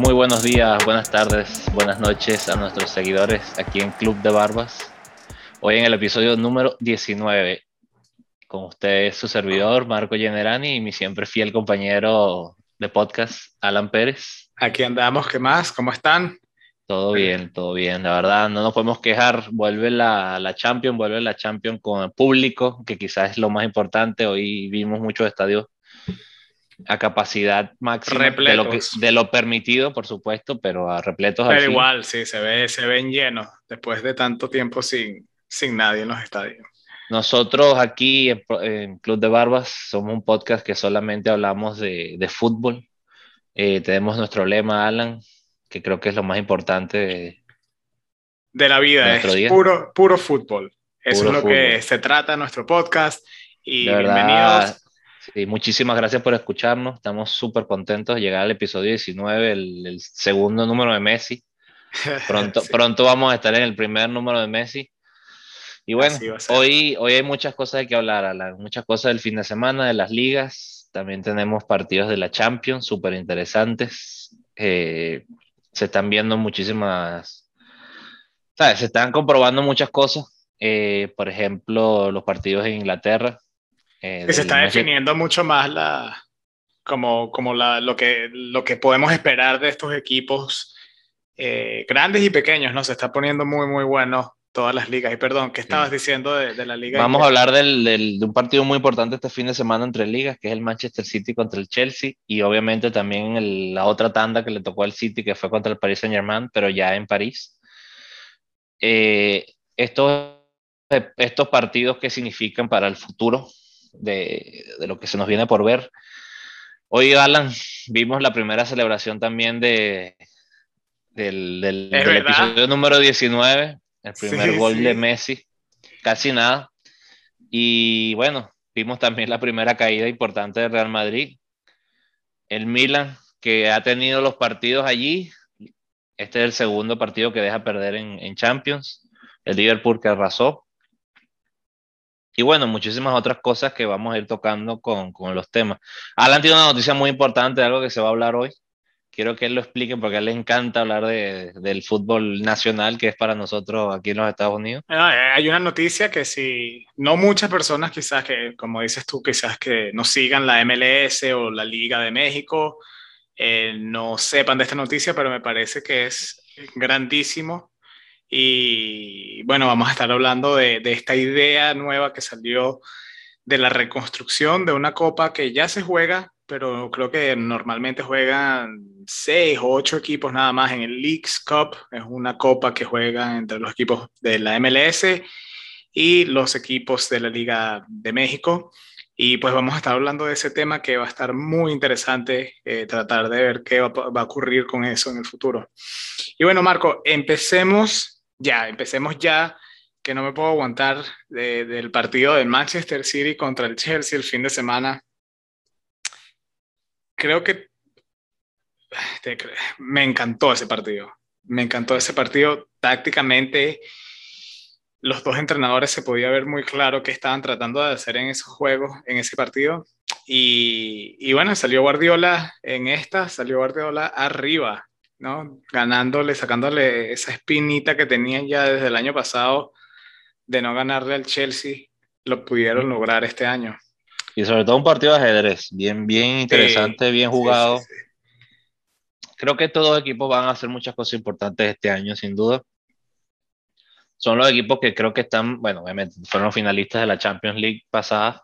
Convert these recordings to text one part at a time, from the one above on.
Muy buenos días, buenas tardes, buenas noches a nuestros seguidores aquí en Club de Barbas. Hoy en el episodio número 19, con ustedes su servidor Marco Generani y mi siempre fiel compañero de podcast Alan Pérez. Aquí andamos, ¿qué más? ¿Cómo están? Todo bien, todo bien. La verdad, no nos podemos quejar. Vuelve la, la Champions, vuelve la Champions con el público, que quizás es lo más importante. Hoy vimos muchos estadios a capacidad máxima de lo, que, de lo, permitido, por supuesto, pero a repletos. Pero igual, sí, se, ve, se ven llenos después de tanto tiempo sin, sin nadie en los estadios. Nosotros aquí en, Club de Barbas somos un podcast que solamente hablamos de, de fútbol. Eh, tenemos nuestro lema, Alan, que creo que es lo más importante de, de la vida, es puro, puro fútbol. Eso es lo que se trata en nuestro podcast. Y bienvenidos. Sí, muchísimas gracias por escucharnos. Estamos súper contentos de llegar al episodio 19, el, segundo número de Messi. Pronto, pronto vamos a estar en el primer número de Messi. Y bueno, hoy, hoy hay muchas cosas de que hablar, muchas cosas del fin de semana, de las ligas. También tenemos partidos de la Champions súper interesantes. Eh, se están viendo muchísimas, ¿sabes? Se están comprobando muchas cosas. Eh, por ejemplo, los partidos en Inglaterra. Eh, que se está definiendo mucho más la, como, como la, lo, que, lo que podemos esperar de estos equipos eh, grandes y pequeños, ¿no? Se está poniendo muy, muy bueno todas las ligas. Y perdón, ¿qué estabas diciendo de, de, la liga? Vamos a hablar del, del, de un partido muy importante este fin de semana entre ligas, que es el Manchester City contra el Chelsea, y obviamente también el, la otra tanda que le tocó al City, que fue contra el Paris Saint Germain, pero ya en París. Eh, estos, estos partidos, ¿qué significan para el futuro de, de lo que se nos viene por ver? Hoy, Alan, vimos la primera celebración también de, del, del, del episodio número 19, el primer gol de Messi, casi nada. Y bueno, vimos también la primera caída importante de Real Madrid. El Milan, que ha tenido los partidos allí. Este es el segundo partido que deja perder en, en Champions. El Liverpool que arrasó. Y bueno, muchísimas otras cosas que vamos a ir tocando con, con los temas. Alan tiene una noticia muy importante algo que se va a hablar hoy quiero que él lo explique porque a él le encanta hablar de, del fútbol nacional que es para nosotros aquí en los Estados Unidos. Eh, hay una noticia que si no muchas personas quizás que, como dices tú, quizás que no sigan la MLS o la Liga de México, eh, no sepan de esta noticia, pero me parece que es grandísimo. Y bueno, vamos a estar hablando de, de esta idea nueva que salió de la reconstrucción de una copa que ya se juega, pero creo que normalmente juegan seis o ocho equipos nada más en el Leagues Cup. Es una copa que juegan entre los equipos de la MLS y los equipos de la Liga de México. Y pues vamos a estar hablando de ese tema que va a estar muy interesante eh, tratar de ver qué va, va, a ocurrir con eso en el futuro. Y bueno, Marco, empecemos ya, empecemos ya, que no me puedo aguantar de, del partido de Manchester City contra el Chelsea el fin de semana creo que me encantó ese partido. Me encantó ese partido tácticamente. Los dos entrenadores se podía ver muy claro qué estaban tratando de hacer en esos juegos, en ese partido. Y, y, bueno, salió Guardiola en esta, salió Guardiola arriba, ¿no? Ganándole, sacándole esa espinita que tenían ya desde el año pasado de no ganarle al Chelsea, lo pudieron lograr este año. Y sobre todo un partido de ajedrez, bien, bien interesante, sí, bien jugado. Sí, sí, Creo que estos dos equipos van a hacer muchas cosas importantes este año, sin duda. Son los equipos que creo que están, bueno, obviamente fueron los finalistas de la Champions League pasada.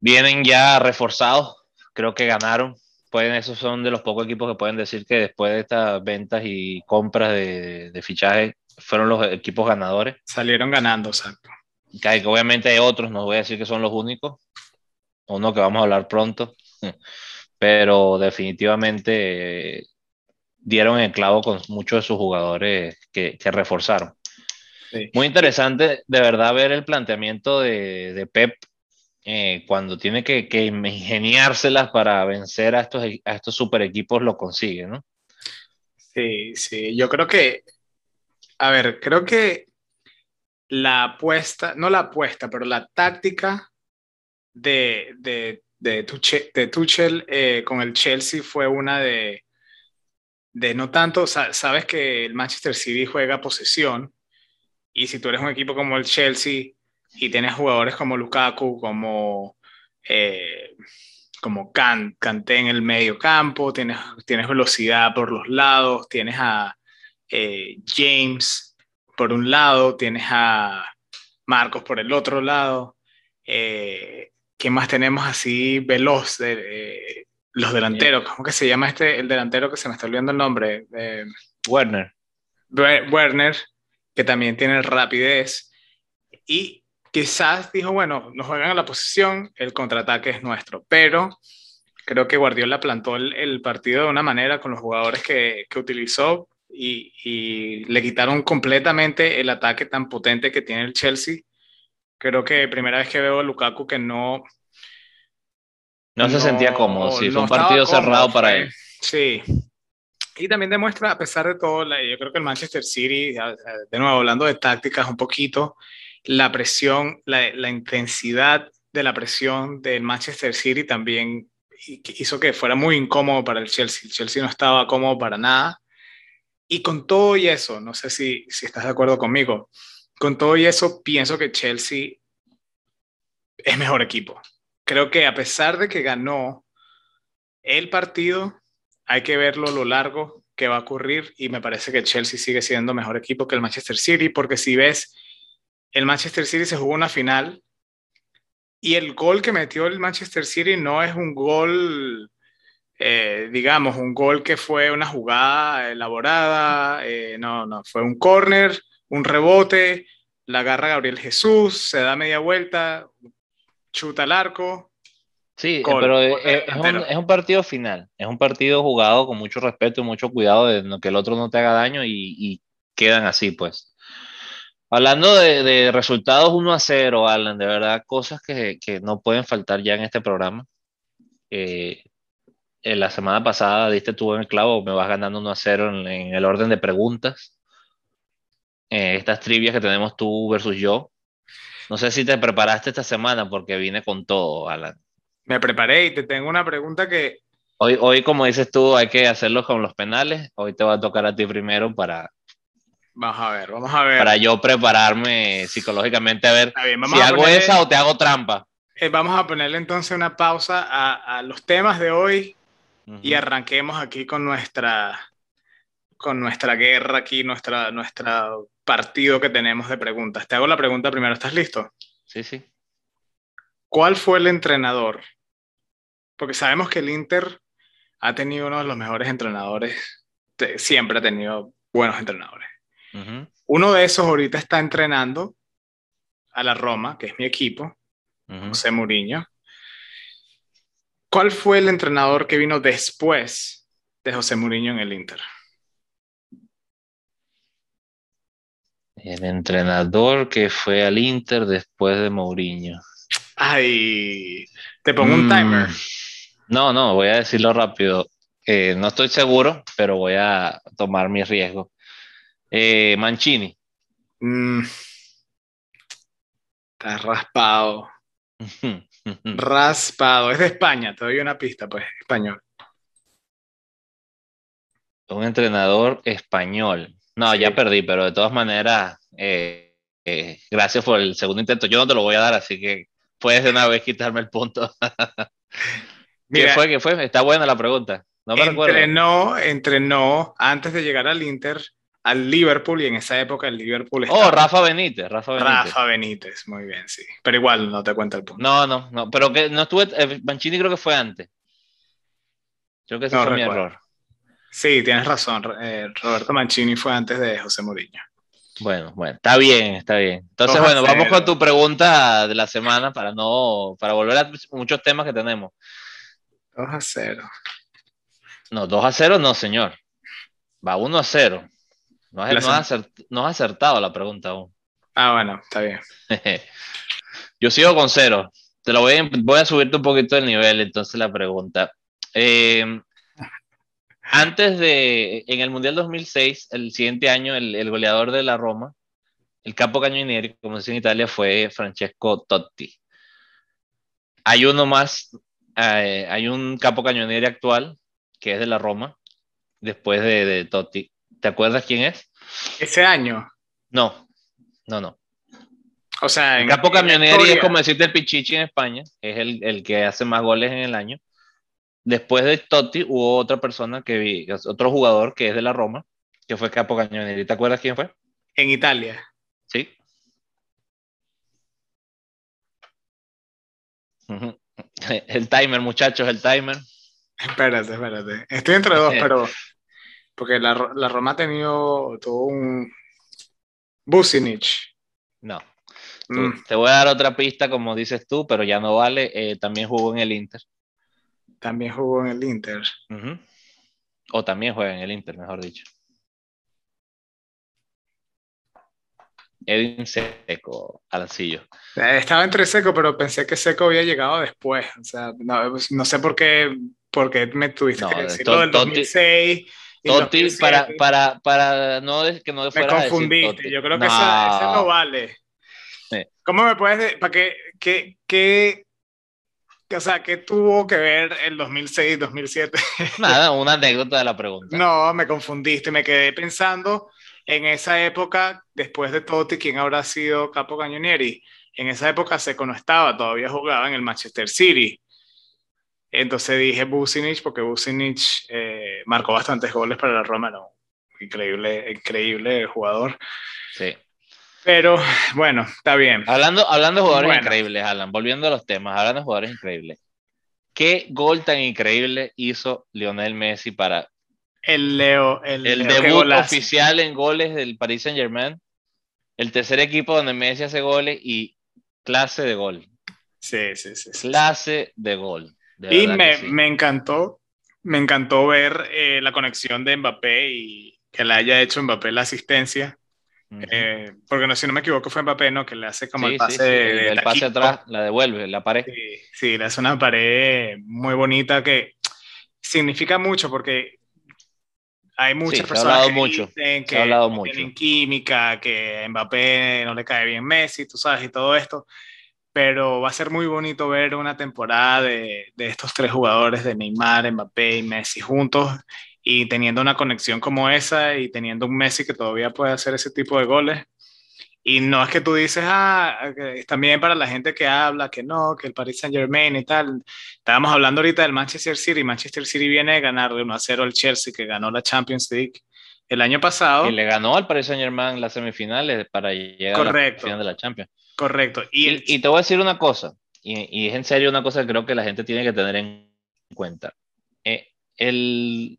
Vienen ya reforzados, creo que ganaron. Pueden, esos son de los pocos equipos que pueden decir que después de estas ventas y compras de, de fichaje fueron los equipos ganadores. Salieron ganando, exacto. Que obviamente hay otros, no voy a decir que son los únicos, uno que vamos a hablar pronto, pero definitivamente dieron el clavo con muchos de sus jugadores que, que reforzaron. Sí. Muy interesante, de verdad, ver el planteamiento de, de Pep eh, cuando tiene que, que, ingeniárselas para vencer a estos, a estos super equipos, lo consigue, ¿no? Sí, sí, yo creo que, a ver, creo que la apuesta, no la apuesta, pero la táctica de, de, de, Tuchel, de Tuchel eh, con el Chelsea fue una de, de no tanto, sabes que el Manchester City juega posesión y si tú eres un equipo como el Chelsea y tienes jugadores como Lukaku, como, eh, como Kanté en el medio campo, tienes, tienes velocidad por los lados, tienes a eh, James por un lado, tienes a Marcos por el otro lado. Eh, ¿Qué más tenemos así veloz? de los delanteros, ¿cómo que se llama este, el delantero que se me está olvidando el nombre? Eh, Werner. Werner, que también tiene rapidez. Y quizás dijo, bueno, nos juegan a la posición, el contraataque es nuestro. Pero creo que Guardiola plantó el, partido de una manera con los jugadores que, que utilizó y, y, le quitaron completamente el ataque tan potente que tiene el Chelsea. Creo que primera vez que veo a Lukaku que no, no, se sentía cómodo, sí, fue un partido cerrado para él. Sí. Y también demuestra, a pesar de todo, yo creo que el Manchester City, de nuevo hablando de tácticas un poquito, la presión, la, intensidad de la presión del Manchester City también hizo que fuera muy incómodo para el Chelsea. El Chelsea no estaba cómodo para nada. Y con todo y eso, no sé si, si estás de acuerdo conmigo, con todo y eso pienso que Chelsea es mejor equipo creo que a pesar de que ganó el partido, hay que verlo lo largo que va a ocurrir y me parece que Chelsea sigue siendo mejor equipo que el Manchester City, porque si ves, el Manchester City se jugó una final y el gol que metió el Manchester City no es un gol, eh, digamos, un gol que fue una jugada elaborada, eh, no, no, fue un corner, un rebote, la agarra Gabriel Jesús, se da media vuelta, chuta al arco. Sí, pero es, un, partido final, es un partido jugado con mucho respeto y mucho cuidado de que el otro no te haga daño y, quedan así, pues. Hablando de, resultados 1 a 0, Alan, de verdad, cosas que, no pueden faltar ya en este programa. Eh, en la semana pasada diste tú en el clavo, me vas ganando 1 a 0 en, el orden de preguntas. Eh, estas trivias que tenemos tú versus yo, no sé si te preparaste esta semana porque vine con todo, Alan. Me preparé y te tengo una pregunta que... Hoy, hoy, como dices tú, hay que hacerlo con los penales. Hoy te va a tocar a ti primero para... Vamos a ver, vamos a ver. Para yo prepararme psicológicamente a ver si hago esa o te hago trampa. Eh, vamos a ponerle entonces una pausa a, los temas de hoy y arranquemos aquí con nuestra, con nuestra guerra aquí, nuestra, nuestra partido que tenemos de preguntas. Te hago la pregunta primero, ¿estás listo? Sí, sí. ¿Cuál fue el entrenador? Porque sabemos que el Inter ha tenido uno de los mejores entrenadores, siempre ha tenido buenos entrenadores. Uno de esos ahorita está entrenando a la Roma, que es mi equipo, José Mourinho. ¿Cuál fue el entrenador que vino después de José Mourinho en el Inter? El entrenador que fue al Inter después de Mourinho. Ay, te pongo un timer. Mm, no, no, voy a decirlo rápido. Eh, no estoy seguro, pero voy a tomar mi riesgo. Eh, Mancini. Mm. está raspado. raspado. Es de España, te doy una pista, pues, español. Un entrenador español. No, ya perdí, pero de todas maneras, eh, eh, gracias por el segundo intento. Yo no te lo voy a dar, así que puedes de una vez quitarme el punto. ¿Qué fue? ¿Qué fue? Está buena la pregunta. No me entrenó, entrenó antes de llegar al Inter al Liverpool y en esa época el Liverpool oh, estaba... Oh, Rafa Benítez, Rafa Benítez. Rafa Benítez, muy bien, sí. Pero igual no te cuenta el punto. No, no, no, pero que no estuve, eh, Mancini creo que fue antes. Creo que ese fue mi error. Sí, tienes razón. Eh, Roberto Mancini fue antes de José Mourinho. Bueno, bueno, está bien, está bien. Entonces, bueno, vamos con tu pregunta de la semana para no, para volver a muchos temas que tenemos. 2 a 0. No, 2 a 0 no, señor. Va 1 a 0. No has, no, acertado la pregunta aún. Ah, bueno, está bien. Yo sigo con 0. Te lo voy a, voy a subirte un poquito el nivel, entonces la pregunta. Eh, antes de, en el Mundial 2006, el siguiente año, el, goleador de la Roma, el capo cañonieri, como se dice en Italia, fue Francesco Totti. Hay uno más, eh, hay un capo cañonieri actual, que es de la Roma, después de, de Totti. ¿Te acuerdas quién es? Ese año. No, no, no. O sea, el capo camioneri es como decirte el Pichichi en España, es el, el, que hace más goles en el año. Después de Totti hubo otra persona que vi, otro jugador que es de la Roma, que fue capo camioneri. ¿Te acuerdas quién fue? En Italia. Sí. El timer, muchachos, el timer. Espérate, espérate. Estoy entre dos, pero. Porque la, la Roma ha tenido todo un. Bucinich. No. Mm. Te voy a dar otra pista, como dices tú, pero ya no vale. Eh, también jugó en el Inter. También jugó en el Inter. O también juega en el Inter, mejor dicho. Edwin Seco, Alancillo. Eh, estaba entre Seco, pero pensé que Seco había llegado después. O sea, no, pues, sé por qué, por me tuviste que decir lo del 2006. Totti, para, para, para no que no fuera Me confundiste, yo creo que ese no vale. ¿Cómo me puedes decir, para qué, qué, qué, o sea, qué tuvo que ver el 2006-2007? Nada, una anécdota de la pregunta. No, me confundiste, me quedé pensando en esa época, después de Totti, ¿quién habrá sido Capo Cañonieri? En esa época Seco no estaba, todavía jugaba en el Manchester City. Entonces dije Bucinich porque Bucinich eh, marcó bastantes goles para la Roma, ¿no? Increíble, increíble jugador. Sí. Pero bueno, está bien. Hablando, hablando de jugadores increíbles, Alan, volviendo a los temas, hablando de jugadores increíbles. ¿Qué gol tan increíble hizo Lionel Messi para el Leo, el, debut oficial en goles del Paris Saint Germain. El tercer equipo donde Messi hace goles y clase de gol. Sí, sí, sí. clase de gol. Y me, encantó, me encantó ver eh, la conexión de Mbappé y que le haya hecho Mbappé la asistencia. Eh, porque no, si no me equivoco fue Mbappé, ¿no? Que le hace como el pase. el pase atrás, la devuelve, la pared. Sí, sí, le hace una pared muy bonita que significa mucho porque hay muchas personas que mucho. dicen que hablado mucho. tienen química, que a Mbappé no le cae bien Messi, tú sabes, y todo esto. Pero va a ser muy bonito ver una temporada de, de estos tres jugadores, de Neymar, Mbappé y Messi juntos, y teniendo una conexión como esa y teniendo un Messi que todavía puede hacer ese tipo de goles y no es que tú dices, ah, también para la gente que habla, que no, que el Paris Saint Germain y tal. Estábamos hablando ahorita del Manchester City. Manchester City viene de ganarle 1 a 0 al Chelsea, que ganó la Champions League el año pasado. Y le ganó al Paris Saint Germain las semifinales para llegar a la final de la Champions. Correcto. Y, y, te voy a decir una cosa, y, y, es en serio una cosa que creo que la gente tiene que tener en cuenta. Eh, el,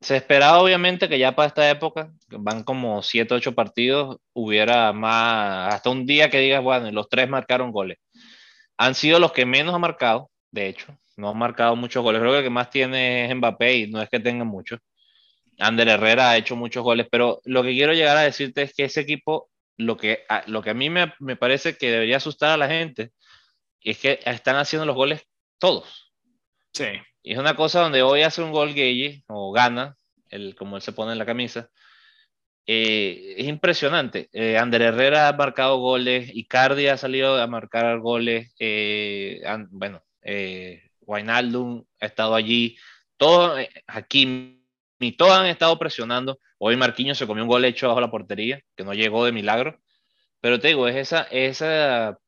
se esperaba obviamente que ya para esta época, van como 7, 8 partidos, hubiera más, hasta un día que digas, bueno, los tres marcaron goles. Han sido los que menos han marcado, de hecho, no han marcado muchos goles. Creo que el que más tiene es Mbappé y no es que tenga muchos. Ander Herrera ha hecho muchos goles, pero lo que quiero llegar a decirte es que ese equipo, lo que a, lo que a mí me, me parece que debería asustar a la gente, es que están haciendo los goles todos. Sí. Y es una cosa donde hoy hace un gol Gueye o gana, el, como él se pone en la camisa. Eh, es impresionante. Eh, Ander Herrera ha marcado goles, Icardi ha salido a marcar goles, eh, bueno, eh, Wijnaldum ha estado allí, todos aquí, ni todos han estado presionando. Hoy Marquinhos se comió un gol hecho bajo la portería, que no llegó de milagro. Pero te digo, es esa, esa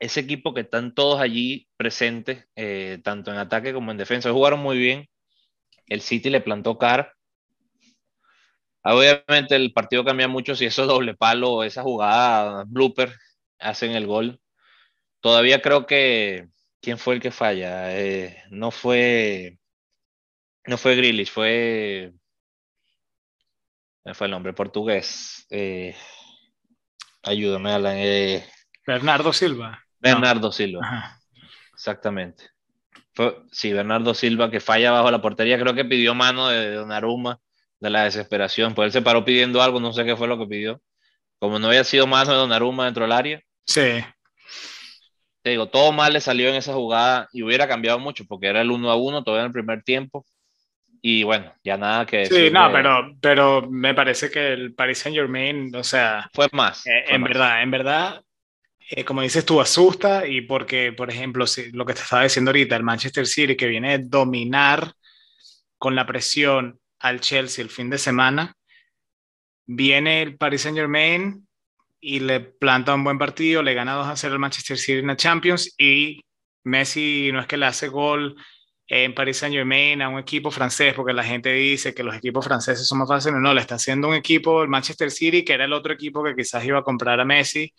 ese equipo que están todos allí presentes, eh, tanto en ataque como en defensa, jugaron muy bien. El City le plantó cara. Obviamente el partido cambia mucho si eso doble palo, esa jugada blooper, hacen el gol. Todavía creo que quién fue el que falla. Eh, no fue no fue Grealish, fue fue el nombre portugués. Eh, ayúdame, Alan. Bernardo Silva. Bernardo Silva. Exactamente. sí, Bernardo Silva que falla bajo la portería, creo que pidió mano de Donnarumma de la desesperación, pues él se paró pidiendo algo, no sé qué fue lo que pidió. Como no había sido mano de Donnarumma dentro del área. Sí. Te digo, todo mal le salió en esa jugada y hubiera cambiado mucho porque era el uno a uno todavía en el primer tiempo. Y bueno, ya nada que decir. Sí, no, pero, pero me parece que el Paris Saint Germain, o sea. Fue más. Eh, en verdad, en verdad, eh, como dices tú, asusta y porque, por ejemplo, si, lo que te estaba diciendo ahorita, el Manchester City que viene a dominar con la presión al Chelsea el fin de semana, viene el Paris Saint Germain y le planta un buen partido, le gana 2 a 0 al Manchester City en la Champions y Messi no es que le hace gol en Paris Saint Germain a un equipo francés, porque la gente dice que los equipos franceses son más fáciles, no, le está haciendo un equipo, el Manchester City, que era el otro equipo que quizás iba a comprar a Messi.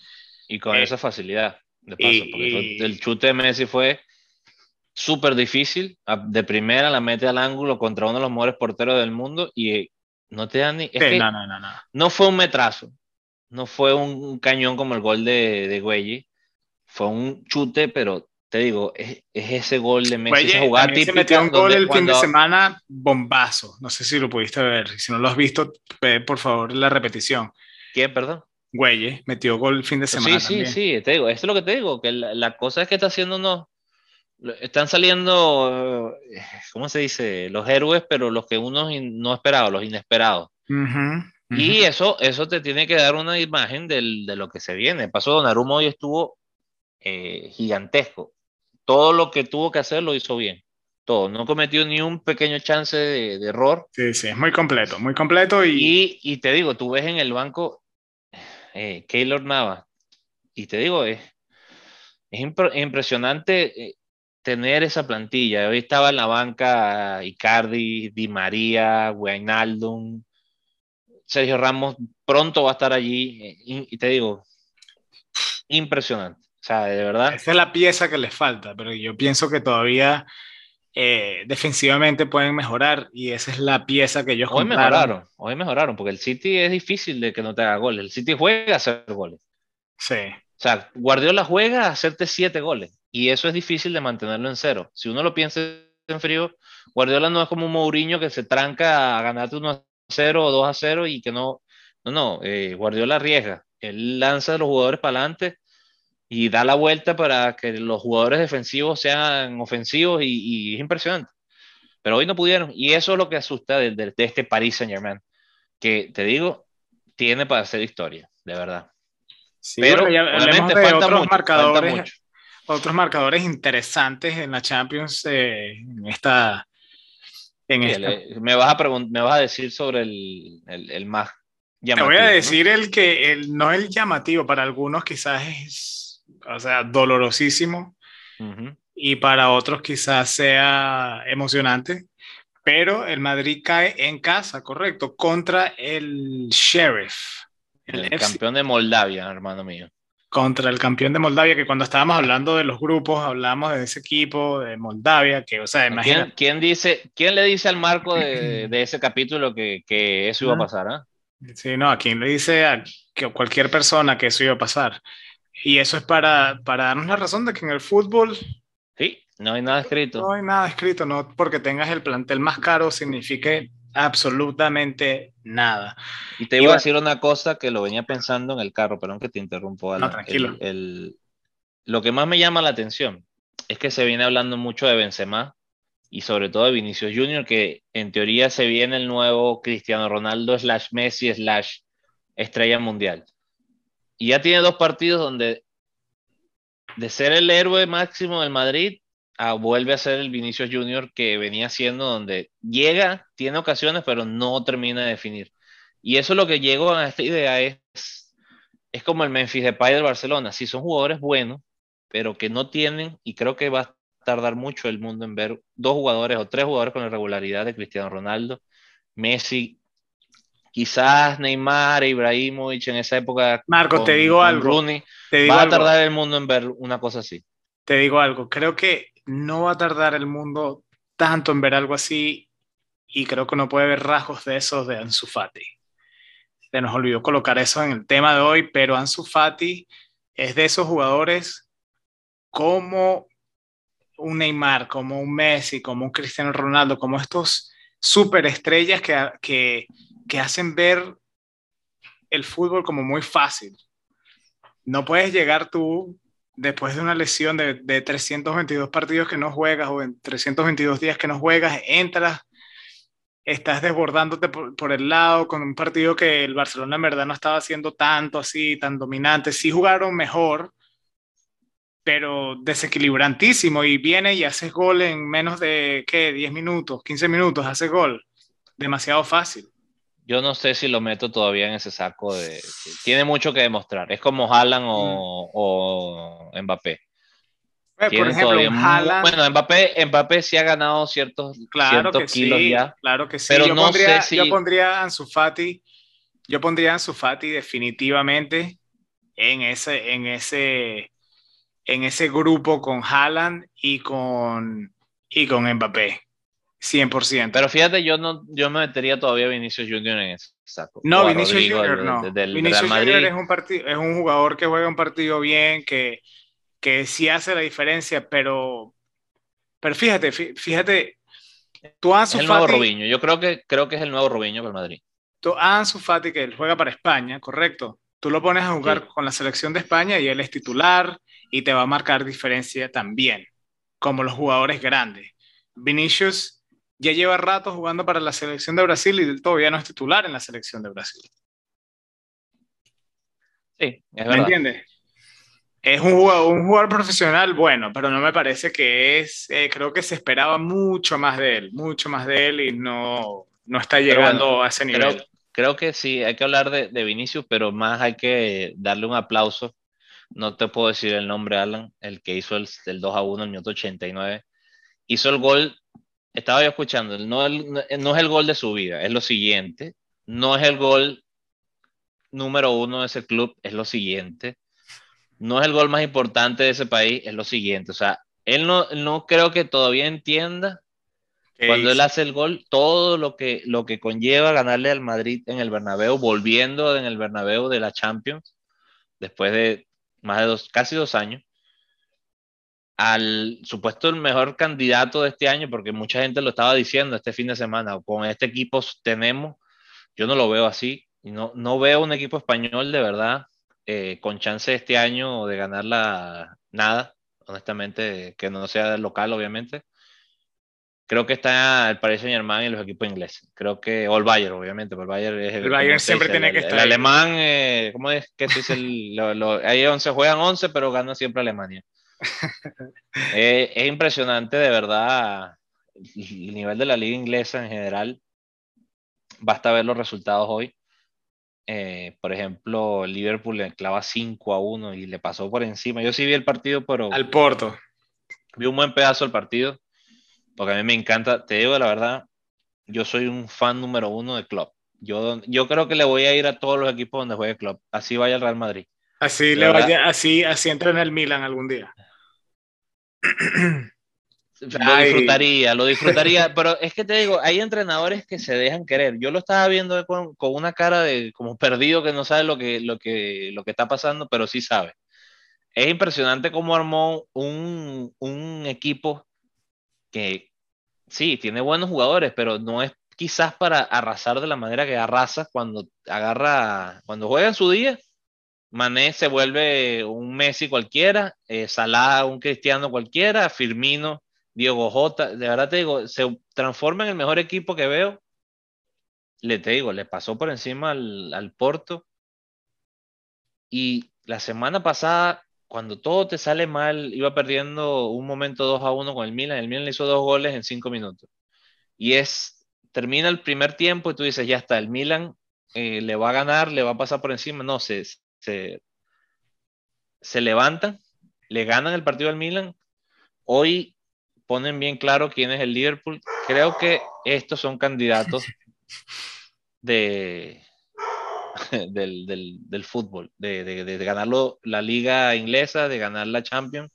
Y con eh, esa facilidad, de paso, porque el chute de Messi fue súper difícil, de primera la mete al ángulo contra uno de los mejores porteros del mundo y no te dan ni... no, no, no, no. no fue un metrazo, no fue un, cañón como el gol de, de Güey, fue un chute, pero te digo, es, ese gol de Messi, esa jugada típica. Se metió un gol el fin de semana, bombazo. No sé si lo pudiste ver. Si no lo has visto, ve por favor la repetición. ¿Quién, perdón? Güey, metió gol el fin de semana. Sí, sí, sí, te digo, esto es lo que te digo, que la, cosa es que está haciendo no. Están saliendo, ¿cómo se dice? Los héroes, pero los que uno no esperaba, los inesperados. Y eso, eso te tiene que dar una imagen del, de lo que se viene. Pasó Donnarumma hoy estuvo eh, gigantesco todo lo que tuvo que hacer lo hizo bien. Todo, no cometió ni un pequeño chance de, error. Sí, sí, es muy completo, muy completo. Y... y, te digo, tú ves en el banco eh, Keylor Nava, y te digo, es, es impresionante eh, tener esa plantilla. Hoy estaba en la banca Icardi, Di María, Wijnaldum, Sergio Ramos, pronto va a estar allí, eh, y te digo, impresionante sea, de verdad. Esa es la pieza que les falta, pero yo pienso que todavía eh, defensivamente pueden mejorar y esa es la pieza que ellos Hoy mejoraron, hoy mejoraron, porque el City es difícil de que no te haga goles. El City juega a hacer goles. Sí. O sea, Guardiola juega a hacerte siete goles y eso es difícil de mantenerlo en cero. Si uno lo piensa en frío, Guardiola no es como un Mourinho que se tranca a ganarte 1 a 0 o 2 a 0 y que no. No, no, eh, Guardiola arriesga. Él lanza a los jugadores para adelante y da la vuelta para que los jugadores defensivos sean ofensivos y, es impresionante. Pero hoy no pudieron y eso es lo que asusta de, este Paris Saint Germain, que te digo, tiene para hacer historia, de verdad. Sí, pero obviamente falta otros mucho, marcadores, otros marcadores interesantes en la Champions eh, en esta... En Me, vas a me vas a decir sobre el, el, más llamativo. Te voy a decir el que el, no el llamativo, para algunos quizás es o sea, dolorosísimo. Y para otros quizás sea emocionante. Pero el Madrid cae en casa, correcto, contra el Sheriff. El, campeón de Moldavia, hermano mío. Contra el campeón de Moldavia, que cuando estábamos hablando de los grupos, hablamos de ese equipo de Moldavia, que, o sea, imagina. ¿Quién, dice, quién le dice al Marco de, de ese capítulo que, que eso iba a pasar? ah Sí, no, a quién le dice a que cualquier persona que eso iba a pasar. Y eso es para, para darnos la razón de que en el fútbol... Sí, no hay nada escrito. No hay nada escrito, no porque tengas el plantel más caro signifique absolutamente nada. Y te iba a decir una cosa que lo venía pensando en el carro, perdón que te interrumpo. No, tranquilo. El, lo que más me llama la atención es que se viene hablando mucho de Benzema y sobre todo de Vinicius Junior, que en teoría se viene el nuevo Cristiano Ronaldo slash Messi slash estrella mundial. Y ya tiene dos partidos donde de ser el héroe máximo del Madrid, a, vuelve a ser el Vinicius Junior que venía siendo donde llega, tiene ocasiones, pero no termina de definir. Y eso es lo que llegó a esta idea es, es como el Memphis Depay del Barcelona. Sí, son jugadores buenos, pero que no tienen, y creo que va a tardar mucho el mundo en ver dos jugadores o tres jugadores con la regularidad de Cristiano Ronaldo, Messi quizás Neymar, Ibrahimovic en esa época. Marco, te digo algo. te va a tardar el mundo en ver una cosa así. Te digo algo, creo que no va a tardar el mundo tanto en ver algo así y creo que no puede ver rasgos de esos de Ansu Fati. Se nos olvidó colocar eso en el tema de hoy, pero Ansu Fati es de esos jugadores como un Neymar, como un Messi, como un Cristiano Ronaldo, como estos superestrellas que, que que hacen ver el fútbol como muy fácil. No puedes llegar tú después de una lesión de, de 322 partidos que no juegas o en 322 días que no juegas, entras, estás desbordándote por, el lado con un partido que el Barcelona en verdad no estaba haciendo tanto así, tan dominante. Sí jugaron mejor, pero desequilibrantísimo y viene y hace gol en menos de, ¿qué? 10 minutos, 15 minutos, hace gol. Demasiado fácil. Yo no sé si lo meto todavía en ese saco de... Tiene mucho que demostrar. Es como Haaland o, mm. o Mbappé. Pues, por ejemplo, Haaland... Bueno, Mbappé, Mbappé sí ha ganado ciertos, claro que kilos sí, ya. Claro que sí. Pero yo no pondría, sé si... Yo pondría a Ansu Fati, yo pondría a Ansu Fati definitivamente en ese, en ese, en ese grupo con Haaland y con, y con Mbappé. 100%. Pero fíjate, yo no yo me metería todavía a Vinicius Junior en ese saco. No, Vinicius Junior no. Vinicius Junior es un, partido, es un jugador que juega un partido bien, que, que sí hace la diferencia, pero, pero fíjate, fíjate, tú Ansu es el nuevo Robinho, yo creo que, creo que es el nuevo Robinho para el Madrid. Tú Ansu Fati, que él juega para España, correcto. Tú lo pones a jugar con la selección de España y él es titular y te va a marcar diferencia también, como los jugadores grandes. Vinicius ya lleva rato jugando para la selección de Brasil y todavía no es titular en la selección de Brasil. Sí, es ¿Me entiendes? Es un jugador, un jugador, profesional bueno, pero no me parece que es, eh, creo que se esperaba mucho más de él, mucho más de él y no, no está llegando a ese nivel. Creo, que sí, hay que hablar de, de, Vinicius, pero más hay que darle un aplauso. No te puedo decir el nombre, Alan, el que hizo el, el 2 a 1 en el minuto 89. Hizo el gol estaba yo escuchando, no, no es el gol de su vida, es lo siguiente, no es el gol número uno de ese club, es lo siguiente, no es el gol más importante de ese país, es lo siguiente, o sea, él no, no creo que todavía entienda cuando él hace el gol, todo lo que, lo que conlleva ganarle al Madrid en el Bernabéu, volviendo en el Bernabéu de la Champions, después de más de dos, casi dos años, al supuesto el mejor candidato de este año, porque mucha gente lo estaba diciendo este fin de semana, con este equipo tenemos, yo no lo veo así, no, no veo un equipo español de verdad eh, con chance este año de ganar la nada, honestamente, que no sea local, obviamente. Creo que está el Paris Saint Germain y los equipos ingleses. Creo que, o el Bayern, obviamente, el Bayern es el, Bayern siempre tiene que estar. El alemán, eh, ¿cómo es que es el, ahí 11 juegan 11, pero gana siempre Alemania. Eh, es impresionante, de verdad, el nivel de la liga inglesa en general. Basta ver los resultados hoy. Eh, por ejemplo, Liverpool le clava 5 a 1 y le pasó por encima. Yo sí vi el partido, pero. Al Porto. Vi un buen pedazo del partido, porque a mí me encanta. Te digo la verdad, yo soy un fan número uno de Club. Yo, yo creo que le voy a ir a todos los equipos donde juegue Club. Así vaya el Real Madrid. Así, le vaya, así, así entra en el Milan algún día. Lo disfrutaría, lo disfrutaría, pero es que te digo, hay entrenadores que se dejan querer. Yo lo estaba viendo con, una cara de como perdido que no sabe lo que, lo, que, lo que está pasando, pero sí sabe. Es impresionante cómo armó un, un equipo que sí, tiene buenos jugadores, pero no es quizás para arrasar de la manera que arrasa cuando agarra, cuando juega en su día, Mané se vuelve un Messi cualquiera, eh, Salah un Cristiano cualquiera, Firmino, Diego Jota, de verdad te digo, se transforma en el mejor equipo que veo. Le te digo, le pasó por encima al, al Porto. Y la semana pasada, cuando todo te sale mal, iba perdiendo un momento 2 a 1 con el Milan. El Milan le hizo dos goles en cinco minutos. Y es, termina el primer tiempo y tú dices, ya está, el Milan eh, le va a ganar, le va a pasar por encima. No, se, se, se levantan, le ganan el partido al Milan. Hoy ponen bien claro quién es el Liverpool. Creo que estos son candidatos de, del, fútbol, de, de, ganarlo la liga inglesa, de ganar la Champions.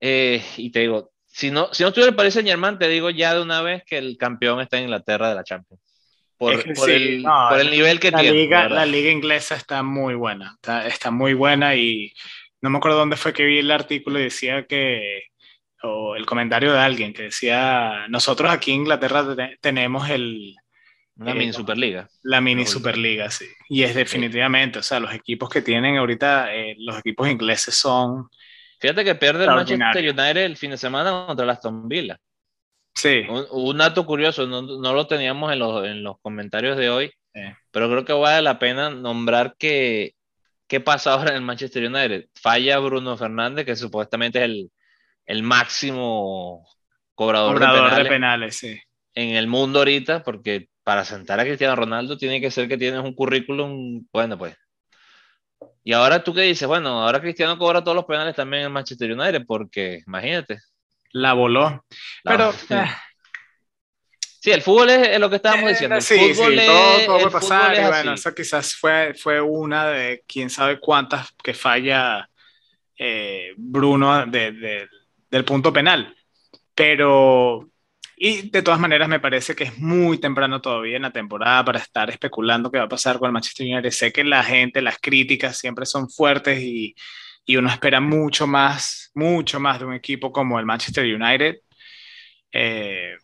Eh, y te digo, si no, si no estuviera el Paris Saint Germain, te digo ya de una vez que el campeón está en Inglaterra de la Champions por, el, nivel que la tiene. Liga, la liga inglesa está muy buena, está, muy buena y no me acuerdo dónde fue que vi el artículo y decía que, o el comentario de alguien que decía, nosotros aquí en Inglaterra tenemos el... La mini Superliga. La mini Superliga, sí. Y es definitivamente, o sea, los equipos que tienen ahorita, eh, los equipos ingleses son... Fíjate que pierde el Manchester United el fin de semana contra el Aston Villa. Sí. Un, dato curioso, no, lo teníamos en los, comentarios de hoy, pero creo que vale la pena nombrar que ¿qué pasa ahora en el Manchester United? Falla Bruno Fernández, que supuestamente es el, el máximo cobrador, de penales, sí. en el mundo ahorita, porque para sentar a Cristiano Ronaldo tiene que ser que tienes un currículum, bueno, pues. Y ahora tú qué dices, bueno, ahora Cristiano cobra todos los penales también en Manchester United, porque imagínate. La voló. Pero. Eh. Sí, el fútbol es, lo que estábamos eh, diciendo. sí, sí, todo, puede pasar. Y bueno, eso quizás fue, fue una de quién sabe cuántas que falla eh, Bruno del punto penal. Pero y de todas maneras, me parece que es muy temprano todavía en la temporada para estar especulando qué va a pasar con el Manchester United. Sé que la gente, las críticas siempre son fuertes y, y uno espera mucho más, mucho más de un equipo como el Manchester United. Eh,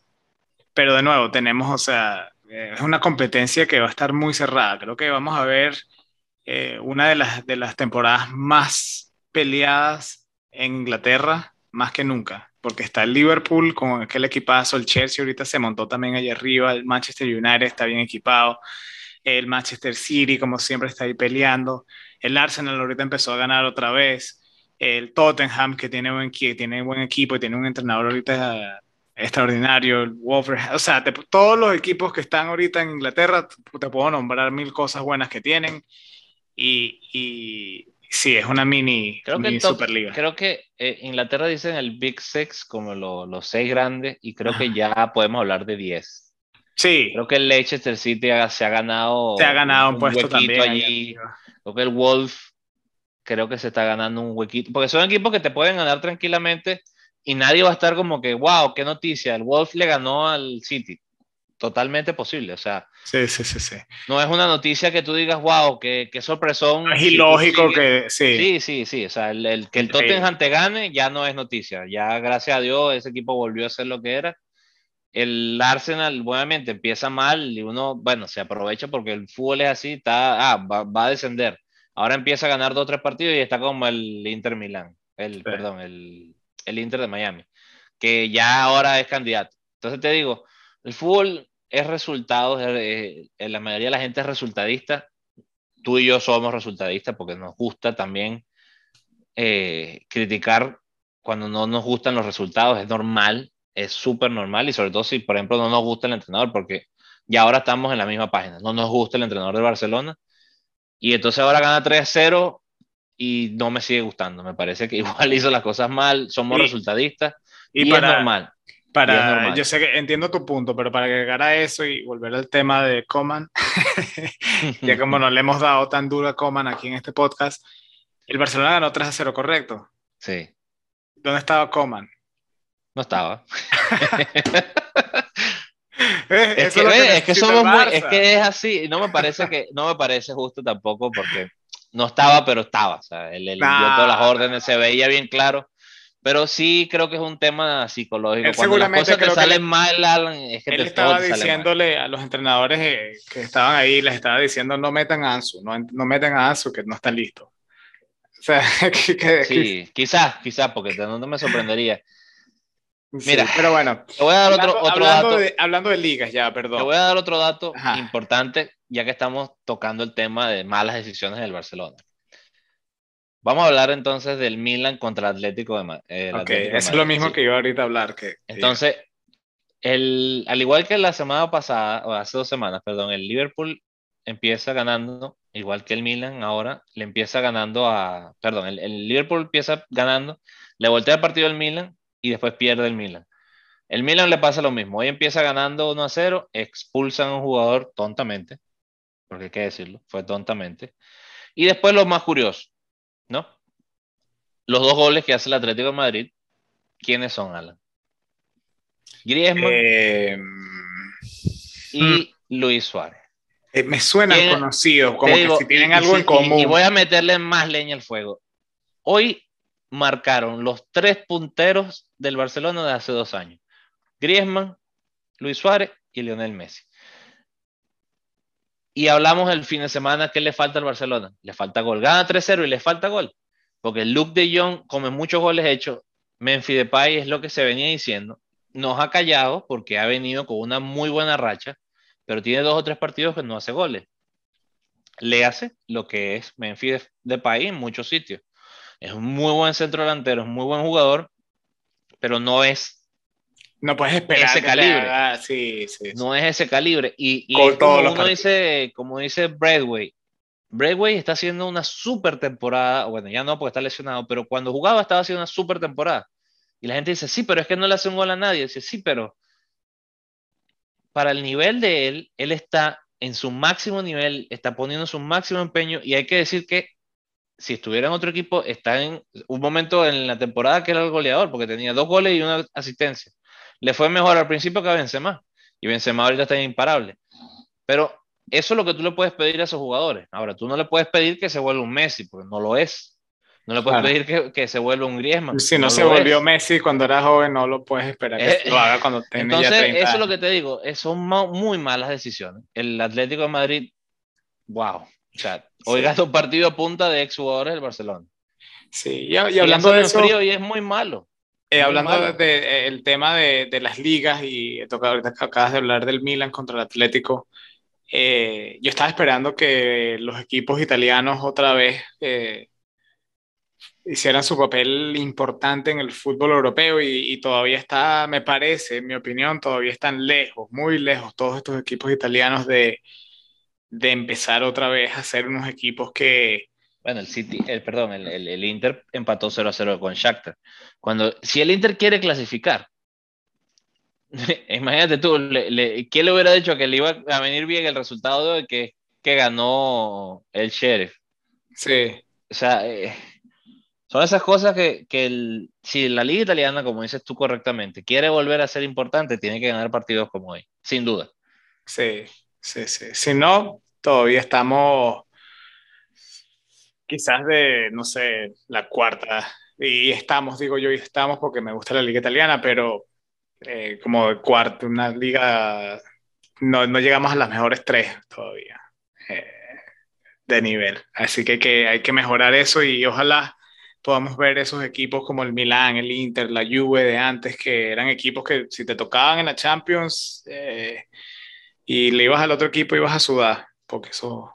pero de nuevo, tenemos, o sea, es una competencia que va a estar muy cerrada. Creo que vamos a ver eh, una de las, de las temporadas más peleadas en Inglaterra, más que nunca porque está el Liverpool con aquel equipazo, el Chelsea ahorita se montó también allá arriba, el Manchester United está bien equipado, el Manchester City como siempre está ahí peleando, el Arsenal ahorita empezó a ganar otra vez, el Tottenham que tiene buen, que tiene buen equipo y tiene un entrenador ahorita extraordinario, el Wolverhampton, o sea, todos los equipos que están ahorita en Inglaterra, te puedo nombrar mil cosas buenas que tienen y Sí, es una mini, creo que Superliga. Creo que eh, Inglaterra dicen el Big Six como los seis grandes y creo que ya podemos hablar de diez. Sí. Creo que el Leicester City se ha ganado. Se ha ganado un, puesto también. Allí. Creo que el Wolf creo que se está ganando un huequito. Porque son equipos que te pueden ganar tranquilamente y nadie va a estar como que, wow, qué noticia. El Wolf le ganó al City totalmente posible. O sea, sí, sí, sí, sí. no es una noticia que tú digas, wow, qué, qué sorpresón. es ilógico que, sí. Sí, sí, sí. O sea, el, que el Tottenham te gane ya no es noticia. Ya, gracias a Dios, ese equipo volvió a ser lo que era. El Arsenal, obviamente, empieza mal y uno, bueno, se aprovecha porque el fútbol es así, está, ah, va, a descender. Ahora empieza a ganar dos o tres partidos y está como el Inter Milán, el, perdón, el, el Inter de Miami, que ya ahora es candidato. Entonces te digo, el fútbol es resultados, la mayoría de la gente es resultadista, tú y yo somos resultadistas porque nos gusta también eh, criticar cuando no nos gustan los resultados, es normal, es súper normal y sobre todo si, por ejemplo, no nos gusta el entrenador, porque ya ahora estamos en la misma página, no nos gusta el entrenador de Barcelona y entonces ahora gana 3-0 y no me sigue gustando, me parece que igual hizo las cosas mal, somos resultadistas y, es normal. Para, yo sé que entiendo tu punto, pero para agregar a eso y volver al tema de Coman, ya como no le hemos dado tan duro a Coman aquí en este podcast, el Barcelona ganó 3 a 0, ¿correcto? Sí. ¿Dónde estaba Coman? No estaba. es, que, es, que, somos muy, es que es así, no me parece que, no me parece justo tampoco porque no estaba, pero estaba. O sea, él, dio todas las órdenes, se veía bien claro pero sí creo que es un tema psicológico. Cuando las cosas te salen mal, Alan, es que él estaba diciéndole a los entrenadores eh, que estaban ahí, les estaba diciendo no metan a Ansu, no, no metan a Ansu que no está listo. O sea, sí, quizás, quizás, porque no, me sorprendería. Mira, pero bueno, te voy a dar otro, otro hablando dato. De, hablando de ligas ya, perdón. Te voy a dar otro dato importante, ya que estamos tocando el tema de malas decisiones del Barcelona. Vamos a hablar entonces del Milan contra el Atlético de Madrid. ok, eso es lo mismo que iba ahorita a hablar. Que, entonces, el, al igual que la semana pasada, o hace dos semanas, perdón, el Liverpool empieza ganando, igual que el Milan ahora, le empieza ganando a, perdón, el, el Liverpool empieza ganando, le voltea el partido al Milan y después pierde el Milan. El Milan le pasa lo mismo, hoy empieza ganando 1 a 0, expulsan a un jugador tontamente, porque hay que decirlo, fue tontamente. Y después lo más curioso, ¿no? Los dos goles que hace el Atlético de Madrid, ¿quiénes son, Alan? Griezmann eh, y mm. Luis Suárez. Eh, me suenan conocidos, como que si tienen algo en común. Y, voy a meterle más leña al fuego. Hoy marcaron los tres punteros del Barcelona de hace dos años. Griezmann, Luis Suárez y Lionel Messi. Y hablamos el fin de semana, ¿qué le falta al Barcelona? Le falta gol. Gana 3-0 y le falta gol. Porque Luke de Jong come muchos goles hechos. Memphis Depay es lo que se venía diciendo. Nos ha callado porque ha venido con una muy buena racha, pero tiene dos o tres partidos que no hace goles. le hace lo que es Memphis de, país en muchos sitios. Es un muy buen centro delantero, es un muy buen jugador, pero no es no puedes esperar ese calibre. sí, sí, No es ese calibre. Y, y como uno dice, como dice Bradway, Bradway está haciendo una super temporada. Bueno, ya no porque está lesionado, pero cuando jugaba estaba haciendo una super temporada. Y la gente dice, sí, pero es que no le hace un gol a nadie. Dice, sí, pero para el nivel de él, él está en su máximo nivel, está poniendo su máximo empeño y hay que decir que si estuviera en otro equipo, está en un momento en la temporada que era el goleador, porque tenía dos goles y una asistencia. Le fue mejor al principio que a Benzema, y Benzema ahorita está imparable. Pero eso es lo que tú le puedes pedir a esos jugadores. Ahora, tú no le puedes pedir que se vuelva un Messi, porque no lo es. No le puedes pedir que, que, se vuelva un Griezmann. Si no, se volvió Messi cuando era joven, no lo puedes esperar que eh, lo haga cuando tenga Entonces, ya 30 eso es lo que te digo, son muy malas decisiones. El Atlético de Madrid, wow. O sea, hoy gasta un partido a punta de ex jugadores del Barcelona. Sí, y, hablando de eso... Frío y es muy malo. Eh, hablando del de, el tema de, de, las ligas y ahorita acabas de hablar del Milan contra el Atlético, eh, yo estaba esperando que los equipos italianos otra vez eh, hicieran su papel importante en el fútbol europeo y, todavía está, me parece, en mi opinión, todavía están lejos, muy lejos todos estos equipos italianos de, de empezar otra vez a ser unos equipos que... Bueno, el City, el, perdón, el, el, Inter empató 0 a 0 con Shakhtar. Cuando, si el Inter quiere clasificar, imagínate tú, le, ¿quién le hubiera dicho que le iba a venir bien el resultado de que, que ganó el Sheriff? Sí. O sea, eh, son esas cosas que, que si la liga italiana, como dices tú correctamente, quiere volver a ser importante, tiene que ganar partidos como hoy, sin duda. Sí, sí, sí. Si no, todavía estamos quizás de, no sé, la cuarta. Y estamos, digo yo, y estamos porque me gusta la liga italiana, pero eh, como de cuarto, una liga, no, no, llegamos a las mejores tres todavía eh, de nivel. Así que, hay que mejorar eso y ojalá podamos ver esos equipos como el Milan, el Inter, la Juve de antes, que eran equipos que si te tocaban en la Champions eh, y le ibas al otro equipo ibas a sudar, porque eso,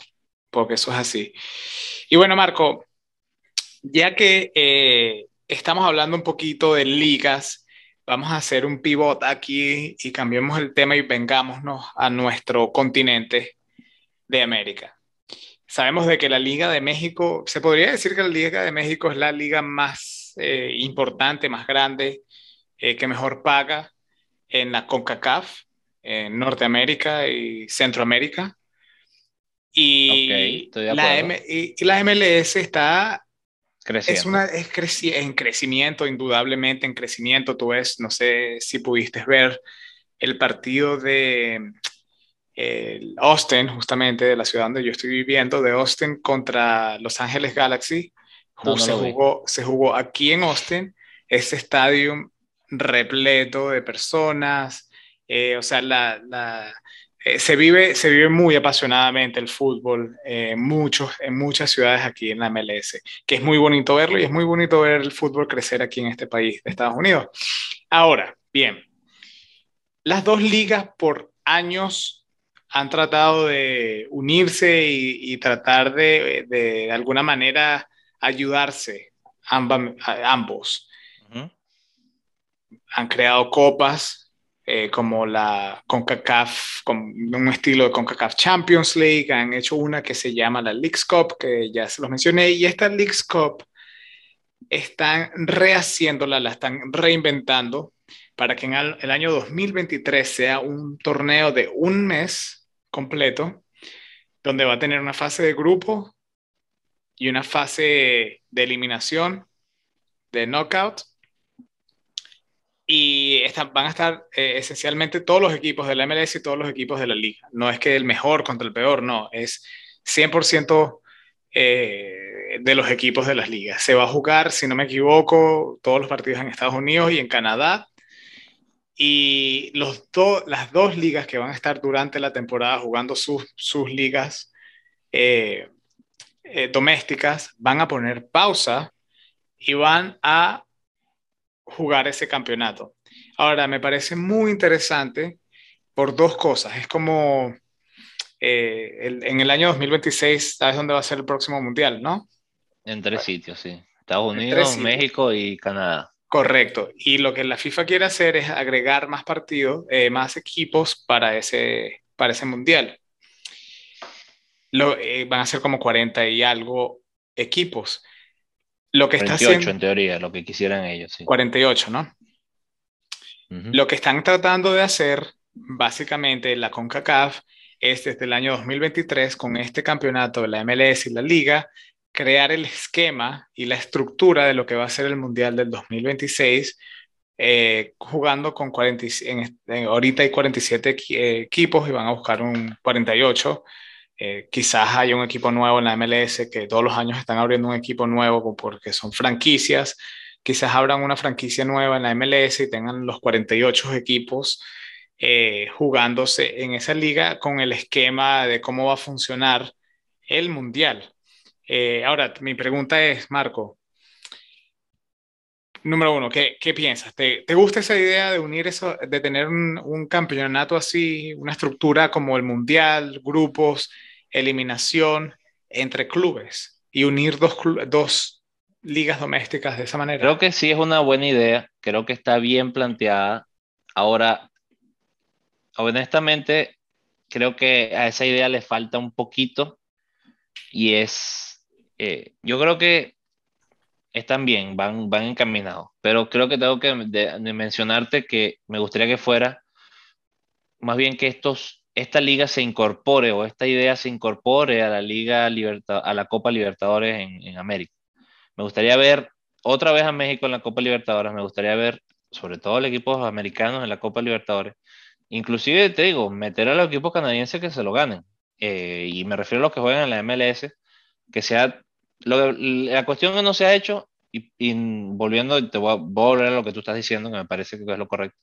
porque eso es así. Y bueno, Marco, ya que eh, estamos hablando un poquito de ligas, vamos a hacer un pivot aquí y cambiemos el tema y vengámonos a nuestro continente de América. Sabemos de que la Liga de México, se podría decir que la Liga de México es la liga más eh, importante, más grande, eh, que mejor paga en la CONCACAF, en Norteamérica y Centroamérica. Y, la, y, la MLS está creciendo. Es, una, es en crecimiento, indudablemente en crecimiento. Tú ves, no sé si pudiste ver el partido de el Austin, justamente de la ciudad donde yo estoy viviendo, de Austin contra Los Ángeles Galaxy. se, jugó, se jugó aquí en Austin, ese estadio repleto de personas, eh, o sea, la, la, eh, se, vive, se vive muy apasionadamente el fútbol eh, muchos, en muchas ciudades aquí en la MLS, que es muy bonito verlo y es muy bonito ver el fútbol crecer aquí en este país de Estados Unidos. Ahora, bien, las dos ligas por años han tratado de unirse y, tratar de, de, alguna manera ayudarse ambos. Han creado copas eh, como la CONCACAF, con un estilo de CONCACAF Champions League, han hecho una que se llama la Leagues Cup, que ya se los mencioné, y esta Leagues Cup están rehaciéndola, la están reinventando para que en el año 2023 sea un torneo de un mes completo, donde va a tener una fase de grupo y una fase de eliminación, de knockout. Y van a estar eh, esencialmente todos los equipos de la MLS y todos los equipos de la liga. No es que el mejor contra el peor, no, es 100% eh, de los equipos de las ligas. Se va a jugar, si no me equivoco, todos los partidos en Estados Unidos y en Canadá y los las dos ligas que van a estar durante la temporada jugando sus, sus ligas eh, eh, domésticas van a poner pausa y van a jugar ese campeonato. Ahora, me parece muy interesante por dos cosas. Es como eh, en el año 2026, ¿sabes dónde va a ser el próximo mundial, no? En tres sitios, sí. Estados Unidos, México y Canadá. Correcto. Y lo que la FIFA quiere hacer es agregar más partidos, eh, más equipos para ese, para ese mundial. Lo, eh, van a ser como 40 y algo equipos. Lo que 48 está haciendo, en teoría, lo que quisieran ellos. Sí. 48, ¿no? Lo que están tratando de hacer, básicamente, la CONCACAF es desde el año 2023, con este campeonato de la MLS y la Liga, crear el esquema y la estructura de lo que va a ser el Mundial del 2026, eh, jugando con 40, ahorita hay 47 eh, equipos y van a buscar un 48. Eh, quizás haya un equipo nuevo en la MLS que todos los años están abriendo un equipo nuevo porque son franquicias. Quizás abran una franquicia nueva en la MLS y tengan los 48 equipos jugándose en esa liga con el esquema de cómo va a funcionar el mundial. Eh, ahora, mi pregunta es, Marco, número uno, ¿qué, qué piensas? ¿Te, ¿Te, gusta esa idea de unir eso, de tener un, campeonato así, una estructura como el mundial, grupos, eliminación entre clubes y unir dos, dos ligas domésticas de esa manera? Creo que sí es una buena idea, creo que está bien planteada. Ahora, honestamente, creo que a esa idea le falta un poquito y es eh, yo creo que están bien, van, van encaminados, pero creo que tengo que mencionarte que me gustaría que fuera más bien que estos, esta liga se incorpore o esta idea se incorpore a la Liga Libertad, a la Copa Libertadores en, América. Me gustaría ver otra vez a México en la Copa Libertadores, me gustaría ver sobre todo los equipos americanos en la Copa Libertadores, inclusive te digo, meter a los equipos canadienses que se lo ganen, eh, y me refiero a los que juegan en la MLS, que sea la cuestión que no se ha hecho, y, volviendo, te voy a, volver a lo que tú estás diciendo, que me parece que es lo correcto,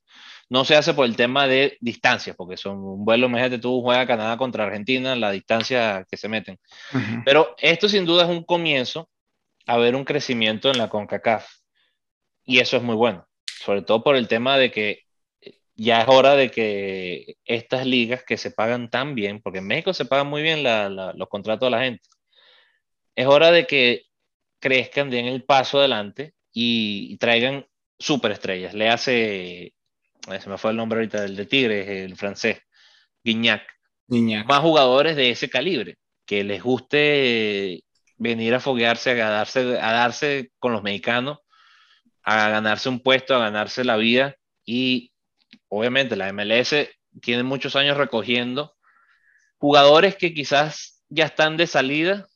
no se hace por el tema de distancias, porque son un vuelo, imagínate tú juegas Canadá contra Argentina, la distancia que se meten. Pero esto sin duda es un comienzo a ver un crecimiento en la CONCACAF. Y eso es muy bueno, sobre todo por el tema de que ya es hora de que estas ligas que se pagan tan bien, porque en México se pagan muy bien los contratos de la gente, es hora de que crezcan, den el paso adelante y, traigan superestrellas. Le hace, eh, se me fue el nombre ahorita del de Tigres, el francés, Guignac. Más jugadores de ese calibre, que les guste venir a foguearse, a darse, a darse con los mexicanos, a ganarse un puesto, a ganarse la vida. Y obviamente la MLS tiene muchos años recogiendo jugadores que quizás ya están de salida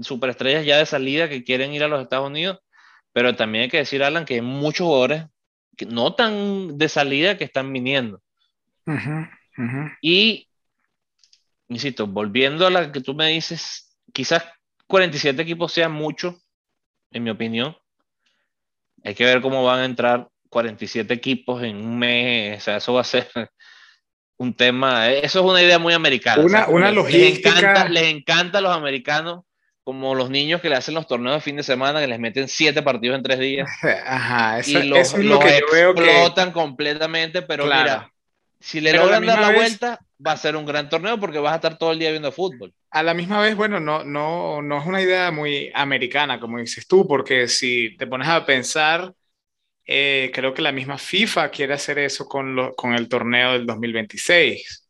superestrellas ya de salida que quieren ir a los Estados Unidos, pero también hay que decir, Alan, que hay muchos jugadores que no tan de salida que están viniendo. Y, insisto, volviendo a la que tú me dices, quizás 47 equipos sean mucho, en mi opinión. Hay que ver cómo van a entrar 47 equipos en un mes, o sea, eso va a ser un tema, eso es una idea muy americana. Una, una logística. Les encanta, les encanta a los americanos como los niños que le hacen los torneos de fin de semana, que les meten siete partidos en tres días. Ajá, eso, y es lo que yo veo que... explotan completamente, pero mira, si le logran dar la vuelta, va a ser un gran torneo porque vas a estar todo el día viendo fútbol. A la misma vez, bueno, no, no, no es una idea muy americana, como dices tú, porque si te pones a pensar, eh, creo que la misma FIFA quiere hacer eso con, lo, con el torneo del 2026.